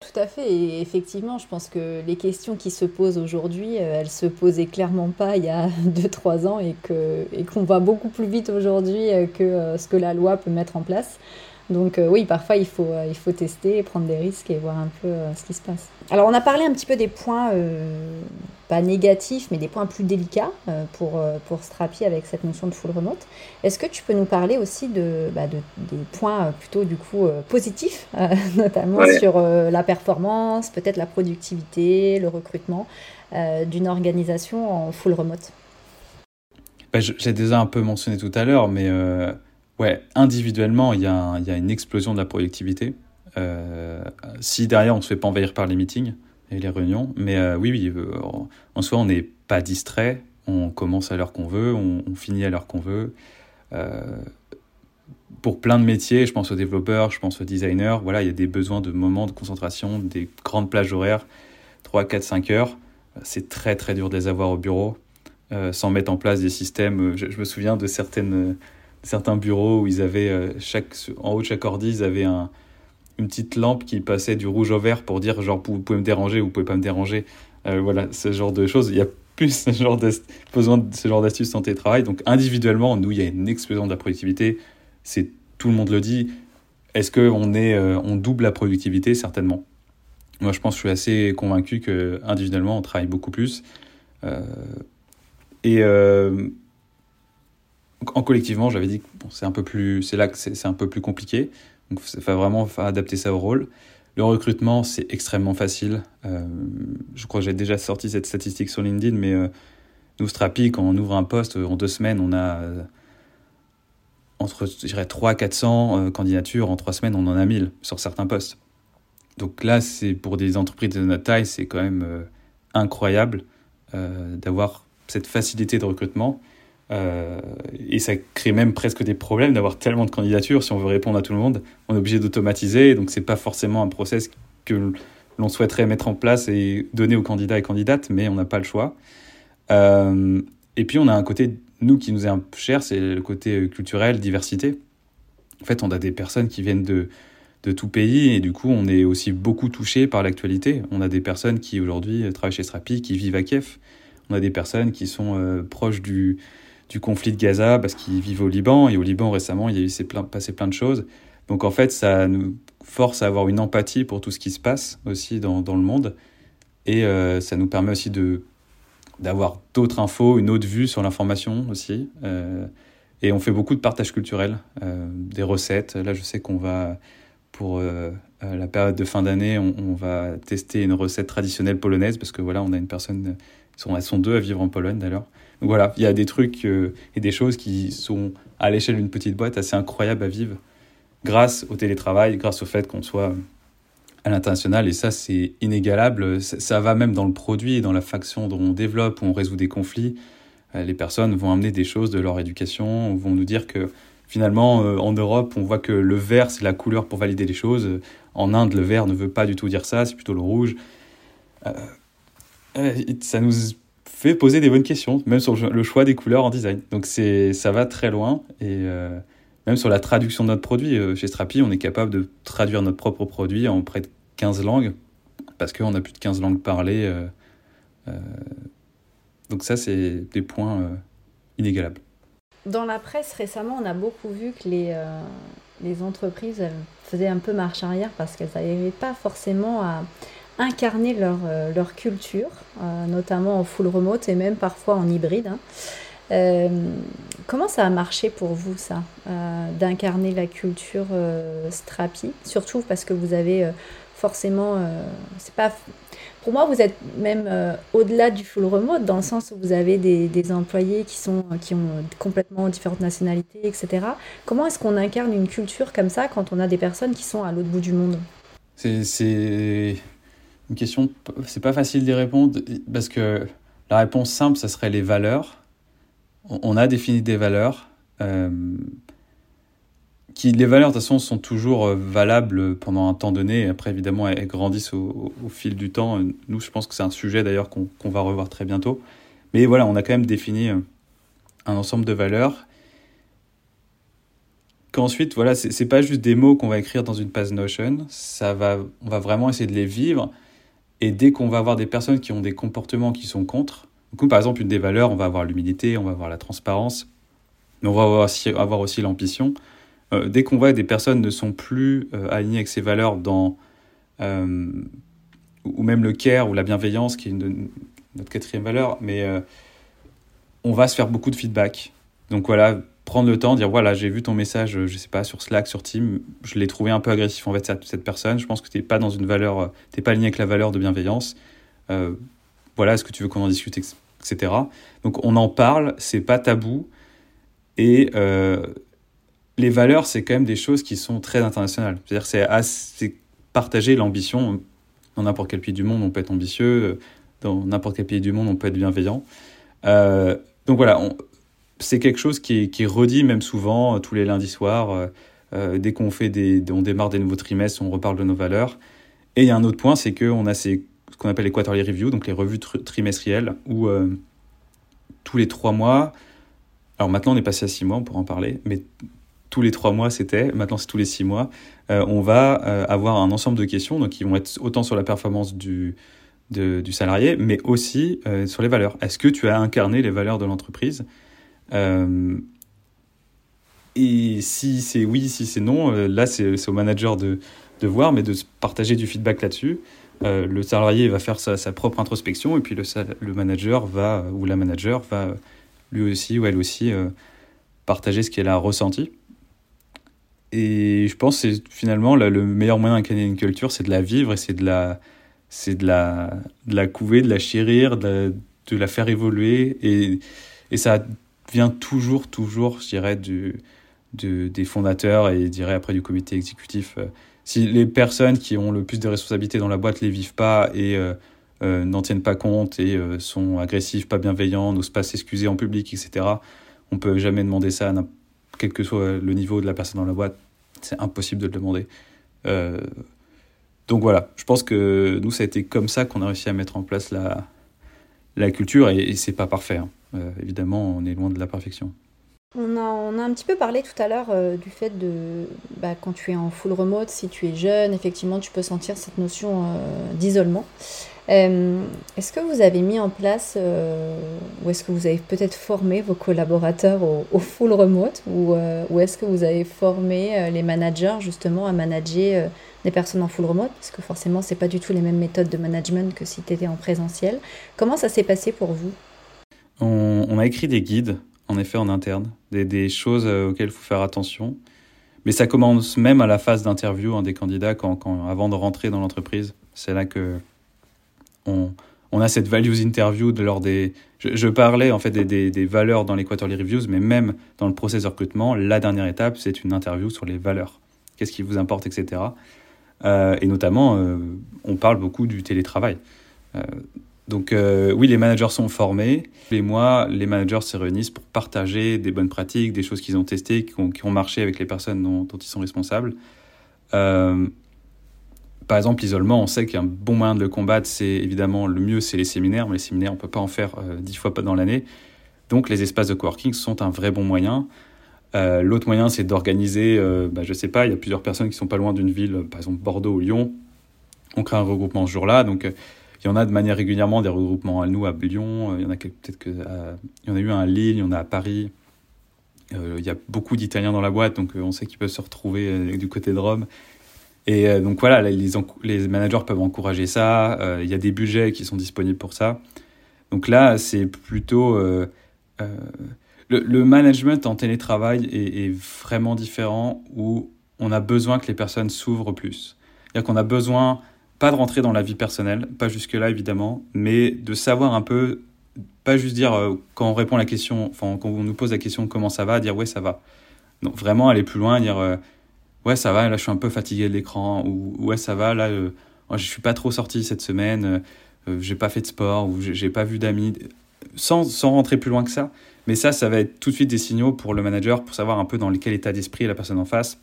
Tout à fait, et effectivement, je pense que les questions qui se posent aujourd'hui, euh, elles se posaient clairement pas il y a (laughs) 2-3 ans et qu'on et qu'on va beaucoup plus vite aujourd'hui que ce que la loi peut mettre en place. Donc euh, oui, parfois il faut, euh, il faut tester, prendre des risques et voir un peu euh, ce qui se passe. Alors on a parlé un petit peu des points, pas négatifs, mais des points plus délicats pour, pour Strapi avec cette notion de full remote. Est-ce que tu peux nous parler aussi de, bah, de des points plutôt du coup positifs, (laughs) notamment sur la performance, peut-être la productivité, le recrutement d'une organisation en full remote? Bah, J'ai déjà un peu mentionné tout à l'heure, mais Ouais, individuellement, il y, a une explosion de la productivité. Euh, si derrière, on ne se fait pas envahir par les meetings et les réunions. Mais euh, oui, oui, euh, en soi, on n'est pas distrait. On commence à l'heure qu'on veut, on, finit à l'heure qu'on veut. pour plein de métiers, je pense aux développeurs, je pense aux designers, voilà, il y a des besoins de moments de concentration, des grandes plages horaires, 3, 4, 5 heures. C'est très, très dur de les avoir au bureau, sans mettre en place des systèmes. je me souviens de certaines certains bureaux où ils avaient, euh, chaque, en haut de chaque ordi, ils avaient un, une petite lampe qui passait du rouge au vert pour dire genre vous pouvez me déranger ou vous pouvez pas me déranger. Euh, voilà, ce genre de choses. Il y a plus ce genre besoin de ce genre d'astuces en télétravail. Donc individuellement, nous, il y a une explosion de la productivité. C'est tout le monde le dit. Est-ce qu'on est, euh, on double la productivité? Certainement. moi, je pense que je suis assez convaincu que individuellement, on travaille beaucoup plus. et en collectivement, j'avais dit que c'est un peu plus, c'est là que c'est un peu plus compliqué. Donc, il faut vraiment adapter ça au rôle. Le recrutement, c'est extrêmement facile. Euh, je crois que j'ai déjà sorti cette statistique sur LinkedIn, mais euh, nous, Strapi, quand on ouvre un poste, en deux semaines, on a euh, entre, je dirais, 300 400 candidatures. En trois semaines, on en a 1000 sur certains postes. Donc là, c'est pour des entreprises de notre taille, c'est quand même incroyable d'avoir cette facilité de recrutement. Euh, et ça crée même presque des problèmes d'avoir tellement de candidatures. Si on veut répondre à tout le monde, on est obligé d'automatiser. Donc, c'est pas forcément un process que l'on souhaiterait mettre en place et donner aux candidats et candidates, mais on n'a pas le choix. Euh, et puis, on a un côté, nous, qui nous est un peu cher, c'est le côté culturel, diversité. En fait, on a des personnes qui viennent de, de tout pays et du coup, on est aussi beaucoup touché par l'actualité. On a des personnes qui, aujourd'hui, travaillent chez Strapi, qui vivent à Kiev. On a des personnes qui sont euh, proches du, du conflit de Gaza parce qu'ils vivent au Liban. Et au Liban, récemment, il y a eu passé plein de choses. Donc en fait, ça nous force à avoir une empathie pour tout ce qui se passe aussi dans, le monde. Et euh, ça nous permet aussi de d'avoir d'autres infos, une autre vue sur l'information aussi. Euh, et on fait beaucoup de partage culturel, euh, des recettes. Là, je sais qu'on va, pour la période de fin d'année, on, on, va tester une recette traditionnelle polonaise parce que voilà, on a une personne, elles sont deux à vivre en Pologne d'ailleurs voilà, il y a des trucs euh, et des choses qui sont à l'échelle d'une petite boîte assez incroyables à vivre grâce au télétravail, grâce au fait qu'on soit à l'international. Et ça, c'est inégalable. Ça, va même dans le produit, dans la faction dont on développe, où on résout des conflits. Euh, les personnes vont amener des choses de leur éducation, vont nous dire que finalement, euh, en Europe, on voit que le vert, c'est la couleur pour valider les choses. En Inde, le vert ne veut pas du tout dire ça, c'est plutôt le rouge. ça nous fait poser des bonnes questions, même sur le choix des couleurs en design. Donc c'est, ça va très loin et euh, même sur la traduction de notre produit. Euh, chez Strapi, on est capable de traduire notre propre produit en près de 15 langues parce qu'on a plus de 15 langues parlées. Euh, donc ça, c'est des points inégalables. Dans la presse récemment, on a beaucoup vu que les, les entreprises faisaient un peu marche arrière parce qu'elles n'arrivaient pas forcément à incarner leur, euh, leur culture, euh, notamment en full remote et même parfois en hybride. Hein. Euh, comment ça a marché pour vous, ça, d'incarner la culture Strapi? Surtout parce que vous avez forcément. c'est pas. Pour moi, vous êtes même au-delà du full remote, dans le sens où vous avez des, des, employés qui, sont, qui ont complètement différentes nationalités, etc. Comment est-ce qu'on incarne une culture comme ça quand on a des personnes qui sont à l'autre bout du monde? C'est une question, c'est pas facile d'y répondre parce que la réponse simple, ça serait les valeurs. On a défini des valeurs. Euh, qui, les valeurs, de toute façon, sont toujours euh, valables pendant un temps donné. Après, évidemment, elles grandissent au, fil du temps. Nous, je pense que c'est un sujet d'ailleurs qu'on va revoir très bientôt. Mais voilà, on a quand même défini euh, un ensemble de valeurs. Qu'ensuite, voilà, c'est pas juste des mots qu'on va écrire dans une page Notion. Ça va, on va vraiment essayer de les vivre. Et dès qu'on va avoir des personnes qui ont des comportements qui sont contre, donc, par exemple, une des valeurs, on va avoir l'humilité, on va avoir la transparence, mais on va avoir aussi, l'ambition. Euh, dès qu'on voit que des personnes ne sont plus euh, alignées avec ces valeurs dans, euh, ou même le care ou la bienveillance, qui est notre quatrième valeur, mais on va se faire beaucoup de feedback. Donc voilà, prendre le temps, dire voilà, j'ai vu ton message, je sais pas, sur Slack, sur Team, je l'ai trouvé un peu agressif en fait, cette, personne. Je pense que tu n'es pas dans une valeur, euh, tu pas aligné avec la valeur de bienveillance. Euh, voilà, est-ce que tu veux qu'on en discute, etc. Donc on en parle, c'est pas tabou. Et euh, les valeurs, c'est quand même des choses qui sont très internationales. C'est-à-dire c'est partager l'ambition. Dans n'importe quel pays du monde, on peut être ambitieux. Dans n'importe quel pays du monde, on peut être bienveillant. donc voilà, on, c'est quelque chose qui est, redit même souvent euh, tous les lundis soirs. Euh, euh, dès qu'on fait des, on démarre des nouveaux trimestres, on reparle de nos valeurs. Et il y a un autre point, c'est qu'on a ces, ce qu'on appelle les quarterly reviews, donc les revues trimestrielles, où tous les trois mois, alors maintenant on est passé à six mois, on pourra en parler, mais tous les trois mois c'était, maintenant c'est tous les six mois, on va avoir un ensemble de questions, donc qui vont être autant sur la performance du, du salarié, mais aussi sur les valeurs. Est-ce que tu as incarné les valeurs de l'entreprise? Et si c'est oui, si c'est non, euh, là c'est au manager de, de voir, mais de partager du feedback là-dessus. le salarié va faire sa, sa, propre introspection et puis le, le manager va, ou la manager va lui aussi ou elle aussi partager ce qu'elle a ressenti. Et je pense que finalement le meilleur moyen d'incarner une culture, c'est de la vivre et c'est de la, c'est de la, de la couver, de la chérir, de la, faire évoluer. Et, et ça vient toujours, toujours, je dirais, du, des fondateurs et je dirais après du comité exécutif. Si les personnes qui ont le plus de responsabilités dans la boîte les vivent pas et euh, euh, n'en tiennent pas compte et euh, sont agressifs, pas bienveillants, n'osent pas s'excuser en public, etc., on peut jamais demander ça, quel que soit le niveau de la personne dans la boîte. C'est impossible de le demander. Euh, donc voilà, je pense que nous, ça a été comme ça qu'on a réussi à mettre en place la, la culture, et, et c'est pas parfait. Hein. Euh, évidemment, on est loin de la perfection. On a, on a un petit peu parlé tout à l'heure euh, du fait de, bah, quand tu es en full remote, si tu es jeune, effectivement, tu peux sentir cette notion d'isolement. Euh, est-ce que vous avez mis en place, ou est-ce que vous avez peut-être formé vos collaborateurs au, full remote, ou, ou est-ce que vous avez formé les managers justement à manager des personnes en full remote? Parce que forcément, c'est pas du tout les mêmes méthodes de management que si tu étais en présentiel. Comment ça s'est passé pour vous? On, a écrit des guides, en effet, en interne, des, choses auxquelles il faut faire attention. Mais ça commence même à la phase d'interview hein, des candidats quand, avant de rentrer dans l'entreprise. C'est là que on, a cette values interview de lors des. Je, parlais en fait des, valeurs dans les quarterly reviews, mais même dans le process de recrutement, la dernière étape, c'est une interview sur les valeurs. Qu'est-ce qui vous importe, etc. Euh, et notamment, euh, on parle beaucoup du télétravail. Euh, donc oui, les managers sont formés. Les mois, les managers se réunissent pour partager des bonnes pratiques, des choses qu'ils ont testées, qui ont, marché avec les personnes dont, ils sont responsables. Par exemple, l'isolement, on sait qu'un bon moyen de le combattre, c'est évidemment le mieux, c'est les séminaires, mais les séminaires, on ne peut pas en faire euh, dix fois dans l'année. Donc les espaces de coworking sont un vrai bon moyen. Euh, l'autre moyen, c'est d'organiser, euh, bah, je ne sais pas, il y a plusieurs personnes qui sont pas loin d'une ville, par exemple Bordeaux ou Lyon. On crée un regroupement ce jour-là. Donc il y en a de manière régulièrement des regroupements à nous à Lyon. Il y en a peut-être que y en a eu un à Lille, il y en a à Paris. il y a beaucoup d'Italiens dans la boîte, donc on sait qu'ils peuvent se retrouver du côté de Rome. Et euh, donc voilà, les, les, managers peuvent encourager ça. Euh, il y a des budgets qui sont disponibles pour ça. Donc là, c'est plutôt euh, le, management en télétravail est, vraiment différent où on a besoin que les personnes s'ouvrent plus. C'est-à-dire qu'on a besoin pas de rentrer dans la vie personnelle, pas jusque là évidemment, mais de savoir un peu, pas juste dire quand on répond à la question, enfin quand on nous pose la question comment ça va, dire ouais ça va. Donc vraiment aller plus loin, dire ouais ça va là je suis un peu fatigué de l'écran ou ouais ça va là euh, je suis pas trop sorti cette semaine euh, euh, j'ai pas fait de sport ou j'ai pas vu d'amis sans, sans rentrer plus loin que ça mais ça ça va être tout de suite des signaux pour le manager pour savoir un peu dans quel état d'esprit est la personne en face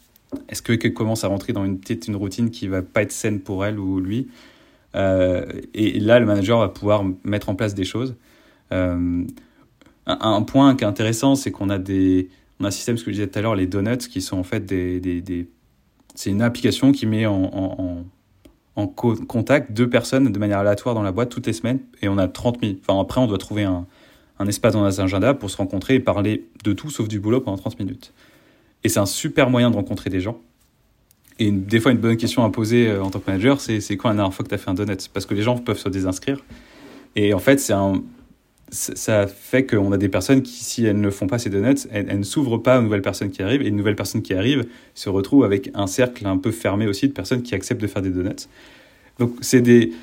est-ce que qu'elle commence à rentrer dans une une routine qui va pas être saine pour elle ou lui et, là le manager va pouvoir mettre en place des choses un, un, point qui est intéressant c'est qu'on a des on a un système, ce que je disais tout à l'heure, les donuts, qui sont en fait des. des. C'est une application qui met en, en, contact deux personnes de manière aléatoire dans la boîte toutes les semaines. Et on a 30 000. Enfin, après, on doit trouver un, un espace dans nos agendas pour se rencontrer et parler de tout sauf du boulot pendant 30 minutes. Et c'est un super moyen de rencontrer des gens. Et des fois, une bonne question à poser euh, en tant que manager, c'est c'est quand la dernière fois que tu as fait un donut? Parce que les gens peuvent se désinscrire. Et en fait, c'est un, ça fait qu'on a des personnes qui, si elles ne font pas ces donuts, elles, ne s'ouvrent pas aux nouvelles personnes qui arrivent, et une nouvelle personne qui arrive se retrouve avec un cercle un peu fermé aussi de personnes qui acceptent de faire des donuts. Donc c'est des,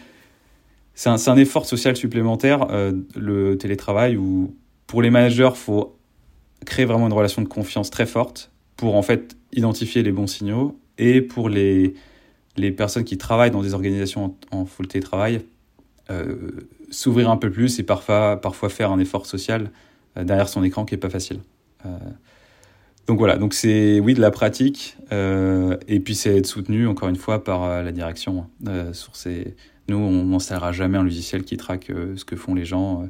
c'est un, un, effort social supplémentaire, euh, le télétravail, où pour les managers, il faut créer vraiment une relation de confiance très forte pour en fait identifier les bons signaux, et pour les, les personnes qui travaillent dans des organisations en, en full télétravail, euh, s'ouvrir un peu plus et parfois, parfois faire un effort social euh, derrière son écran qui est pas facile. Euh, donc voilà, donc c'est oui de la pratique et puis c'est être soutenu encore une fois par la direction. sur ces... Nous, on n'installera jamais un logiciel qui traque ce que font les gens.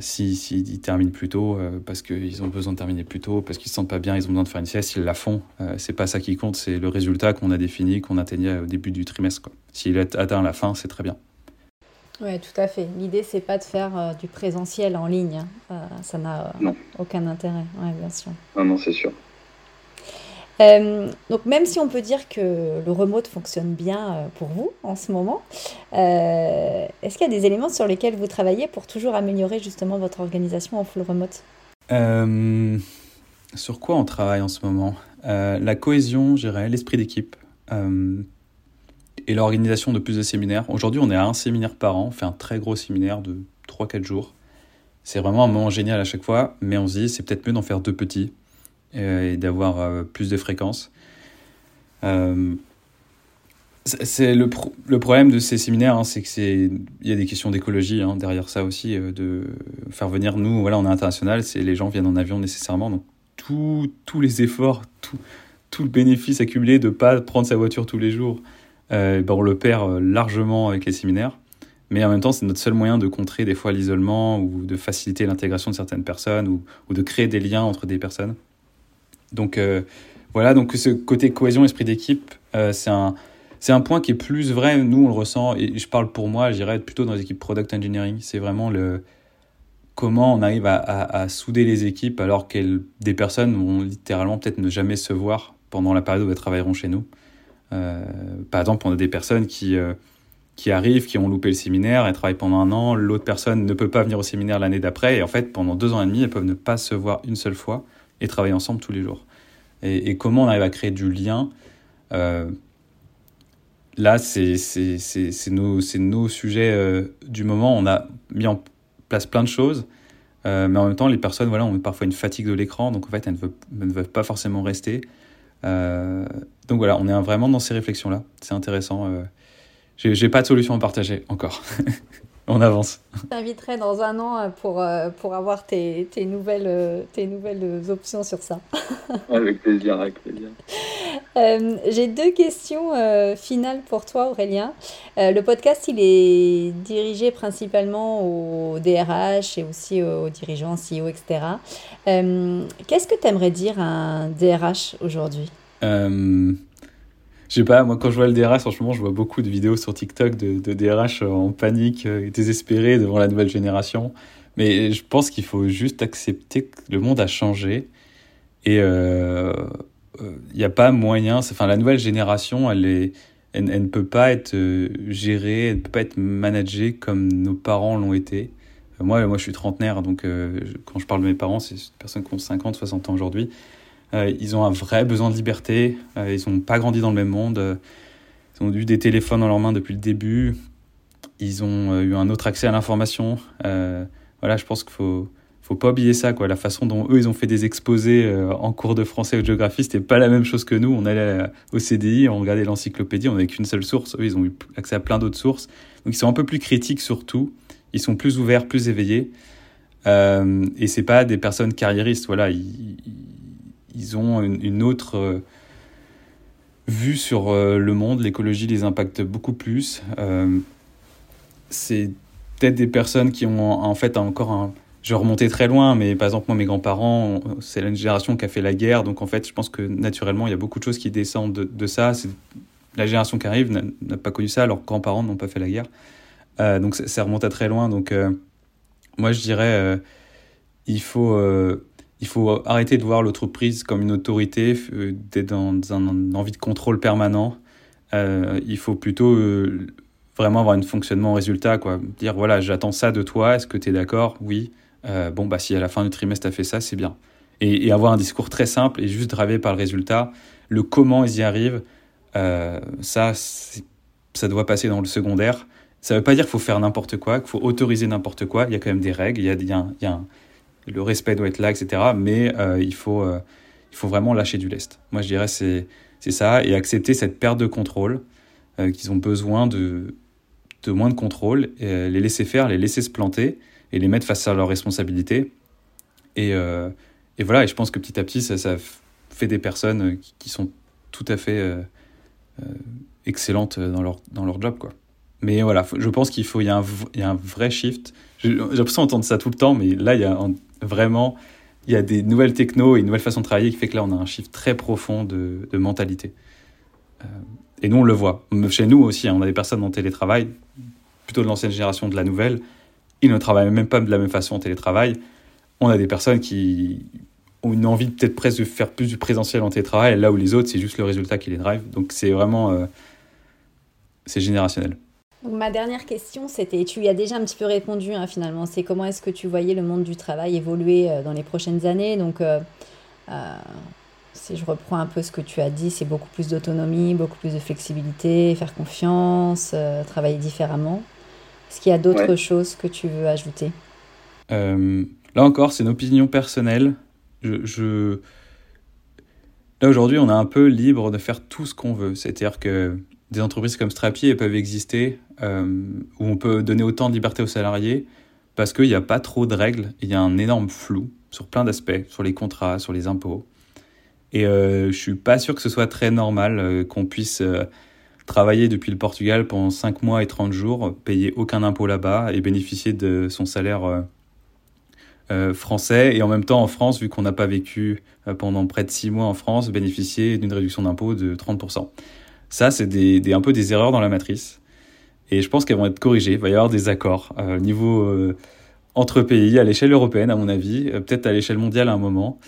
S'ils si, si terminent plus tôt parce qu'ils ont besoin de terminer plus tôt, parce qu'ils se sentent pas bien, ils ont besoin de faire une sieste, ils la font. c'est pas ça qui compte, c'est le résultat qu'on a défini, qu'on atteignait au début du trimestre. S'il est atteint à la fin, c'est très bien. Oui, tout à fait. L'idée, c'est pas de faire euh, du présentiel en ligne. Hein. Euh, ça n'a aucun intérêt, ouais, bien sûr. Non, non, c'est sûr. Donc même si on peut dire que le remote fonctionne bien pour vous en ce moment, est-ce qu'il y a des éléments sur lesquels vous travaillez pour toujours améliorer justement votre organisation en full remote? Sur quoi on travaille en ce moment? La cohésion, je dirais, l'esprit d'équipe et l'organisation de plus de séminaires. Aujourd'hui, on est à un séminaire par an, on fait un très gros séminaire de 3-4 jours. C'est vraiment un moment génial à chaque fois, mais on se dit c'est peut-être mieux d'en faire deux petits euh, et d'avoir euh, plus de fréquences. Euh, c'est le, le, problème de ces séminaires, hein, c'est que c'est il y a des questions d'écologie hein, derrière ça aussi, de faire venir nous, voilà, on est international, c'est les gens viennent en avion nécessairement, donc tous les efforts, tout, tout le bénéfice accumulé de pas prendre sa voiture tous les jours, ben on le perd largement avec les séminaires. Mais en même temps, c'est notre seul moyen de contrer des fois l'isolement ou de faciliter l'intégration de certaines personnes ou, de créer des liens entre des personnes. Donc euh, voilà, donc ce côté cohésion, esprit d'équipe, euh, c'est un, c'est un point qui est plus vrai, nous on le ressent, et je parle pour moi, je dirais plutôt dans les équipes product engineering, c'est vraiment le comment on arrive à, à, souder les équipes alors que des personnes vont littéralement peut-être ne jamais se voir pendant la période où elles travailleront chez nous. Euh, par exemple, on a des personnes qui qui arrivent, qui ont loupé le séminaire, elles travaillent pendant un an, l'autre personne ne peut pas venir au séminaire l'année d'après, et en fait, pendant deux ans et demi, elles peuvent ne pas se voir une seule fois et travailler ensemble tous les jours. Et, comment on arrive à créer du lien euh, Là, c'est nos, nos sujets euh, du moment. On a mis en place plein de choses, euh, mais en même temps, les personnes voilà, ont parfois une fatigue de l'écran, donc en fait, elles ne, veulent, ne veulent pas forcément rester. donc voilà, on est vraiment dans ces réflexions-là. C'est intéressant. J'ai pas de solution à partager encore. (laughs) On avance. Je t'inviterai dans un an euh, pour, euh, pour avoir tes, tes nouvelles, euh, tes nouvelles options sur ça. (laughs) avec plaisir, avec plaisir. J'ai deux questions finales pour toi, Aurélien. le podcast, il est dirigé principalement aux DRH et aussi aux dirigeants, CEO, etc. Qu'est-ce que tu aimerais dire à un DRH aujourd'hui? Sais pas, moi quand je vois le DRH, franchement, je vois beaucoup de vidéos sur TikTok de, DRH en panique, euh, désespérés devant la nouvelle génération. Mais je pense qu'il faut juste accepter que le monde a changé et il euh, n'y euh, a pas moyen. Enfin, la nouvelle génération, elle, est, elle, ne peut pas être euh, gérée, elle ne peut pas être managée comme nos parents l'ont été. Moi, moi, je suis trentenaire, donc quand je parle de mes parents, c'est des personnes qui ont 50, 60 ans aujourd'hui. Euh, ils ont un vrai besoin de liberté. Euh, ils n'ont pas grandi dans le même monde. Euh, ils ont eu des téléphones dans leurs mains depuis le début. Ils ont eu un autre accès à l'information. voilà, je pense qu'il faut faut pas oublier ça quoi la façon dont eux ils ont fait des exposés en cours de français ou de géographie c'était pas la même chose que nous on allait au CDI on regardait l'encyclopédie on n'avait qu'une seule source eux ils ont eu accès à plein d'autres sources donc ils sont un peu plus critiques surtout ils sont plus ouverts plus éveillés euh, et c'est pas des personnes carriéristes voilà ils ont une, autre euh, vue sur euh, le monde, l'écologie les impacte beaucoup plus. Euh, c'est peut-être des personnes qui ont en fait encore un... Je remonter très loin, mais par exemple, moi, mes grands-parents, c'est une génération qui a fait la guerre, donc en fait, je pense que naturellement, il y a beaucoup de choses qui descendent de, ça. C'est la génération qui arrive n'a pas connu ça, leurs grands-parents n'ont pas fait la guerre. donc ça, remonte à très loin. Donc moi, je dirais, il faut il faut arrêter de voir l'entreprise comme une autorité, euh, d'être dans, un envie de contrôle permanent. Euh, il faut plutôt euh, vraiment avoir un fonctionnement résultat, quoi. Dire voilà, j'attends ça de toi, est-ce que tu es d'accord? Oui. bon, bah si à la fin du trimestre tu as fait ça, c'est bien. Et, avoir un discours très simple et juste drivé par le résultat. Le comment ils y arrivent, ça, ça doit passer dans le secondaire. Ça ne veut pas dire qu'il faut faire n'importe quoi, qu'il faut autoriser n'importe quoi. Il y a quand même des règles, il y a, il y a, y a un, le respect doit être là, etc. Mais euh, il, faut, euh, il faut vraiment lâcher du lest. Moi, je dirais c'est c'est ça et accepter cette perte de contrôle euh, qu'ils ont besoin de, de moins de contrôle, les laisser faire, les laisser se planter et les mettre face à leurs responsabilités. Et, et voilà, et je pense que petit à petit, ça, ça fait des personnes qui, sont tout à fait excellentes dans leur, dans leur job. Quoi. Mais voilà, je pense qu'il faut, y, a un, y a un vrai shift. J'ai l'impression d'entendre ça tout le temps, mais là, il y a vraiment, il y a des nouvelles technos et une nouvelle façon de travailler qui fait que là, on a un chiffre très profond de, mentalité. Euh, et nous, on le voit. Chez nous aussi, hein, on a des personnes en télétravail, plutôt de l'ancienne génération de la nouvelle. Ils ne travaillent même pas de la même façon en télétravail. On a des personnes qui ont une envie peut-être presque de faire plus du présentiel en télétravail, là où les autres, c'est juste le résultat qui les drive. Donc c'est vraiment... Euh, c'est générationnel. Ma dernière question, c'était, tu y as déjà un petit peu répondu hein, finalement, c'est comment est-ce que tu voyais le monde du travail évoluer euh, dans les prochaines années? Donc euh, si je reprends un peu ce que tu as dit, c'est beaucoup plus d'autonomie, beaucoup plus de flexibilité, faire confiance, travailler différemment. Est-ce qu'il y a d'autres choses que tu veux ajouter? Là encore, c'est une opinion personnelle. Je, Là, aujourd'hui, on est un peu libre de faire tout ce qu'on veut. C'est-à-dire que des entreprises comme Strapi peuvent exister euh, où on peut donner autant de liberté aux salariés parce qu'il n'y a pas trop de règles. Il y a un énorme flou sur plein d'aspects, sur les contrats, sur les impôts. Et euh, je suis pas sûr que ce soit très normal euh, qu'on puisse euh, travailler depuis le Portugal pendant 5 mois et 30 jours, payer aucun impôt là-bas et bénéficier de son salaire français et en même temps en France, vu qu'on n'a pas vécu pendant près de six mois en France, bénéficier d'une réduction d'impôt de 30%. Ça, c'est des, un peu des erreurs dans la matrice. Et je pense qu'elles vont être corrigées. Il va y avoir des accords au euh, niveau entre pays, à l'échelle européenne, à mon avis, peut-être à l'échelle mondiale à un moment.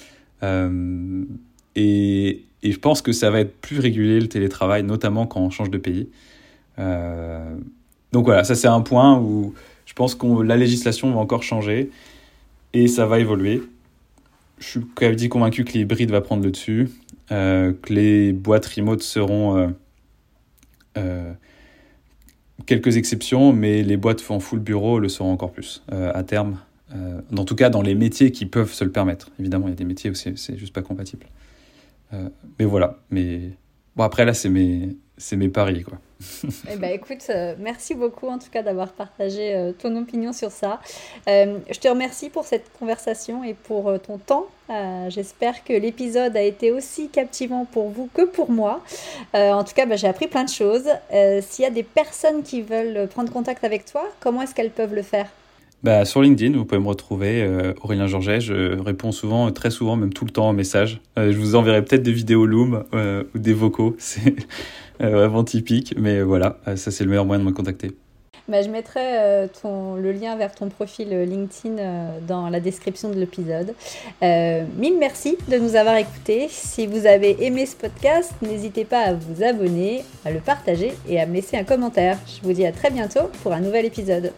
Et, je pense que ça va être plus régulé le télétravail, notamment quand on change de pays. donc voilà, ça c'est un point où je pense que la législation va encore changer et ça va évoluer. Je suis quand même dit convaincu que l'hybride va prendre le dessus, euh, que les boîtes remote seront euh, euh, quelques exceptions, mais les boîtes en full bureau le seront encore plus à terme. en tout cas, dans les métiers qui peuvent se le permettre. Évidemment, il y a des métiers où c'est juste pas compatible. mais voilà. Mais bon, après là, c'est mes, mes paris, quoi. (laughs) eh ben, écoute, euh, merci beaucoup en tout cas d'avoir partagé euh, ton opinion sur ça. Euh, je te remercie pour cette conversation et pour ton temps. J'espère que l'épisode a été aussi captivant pour vous que pour moi. en tout cas, bah, j'ai appris plein de choses. S'il y a des personnes qui veulent prendre contact avec toi, comment est-ce qu'elles peuvent le faire? Bah, sur LinkedIn, vous pouvez me retrouver, Aurélien Georget. Je réponds souvent, très souvent, même tout le temps en message. je vous enverrai peut-être des vidéos Loom ou des vocaux. (laughs) C'est euh, vraiment typique. Mais voilà, euh, ça c'est le meilleur moyen de me contacter. Bah, je mettrai euh, le lien vers ton profil LinkedIn dans la description de l'épisode. mille merci de nous avoir écoutés. Si vous avez aimé ce podcast, n'hésitez pas à vous abonner, à le partager et à me laisser un commentaire. Je vous dis à très bientôt pour un nouvel épisode.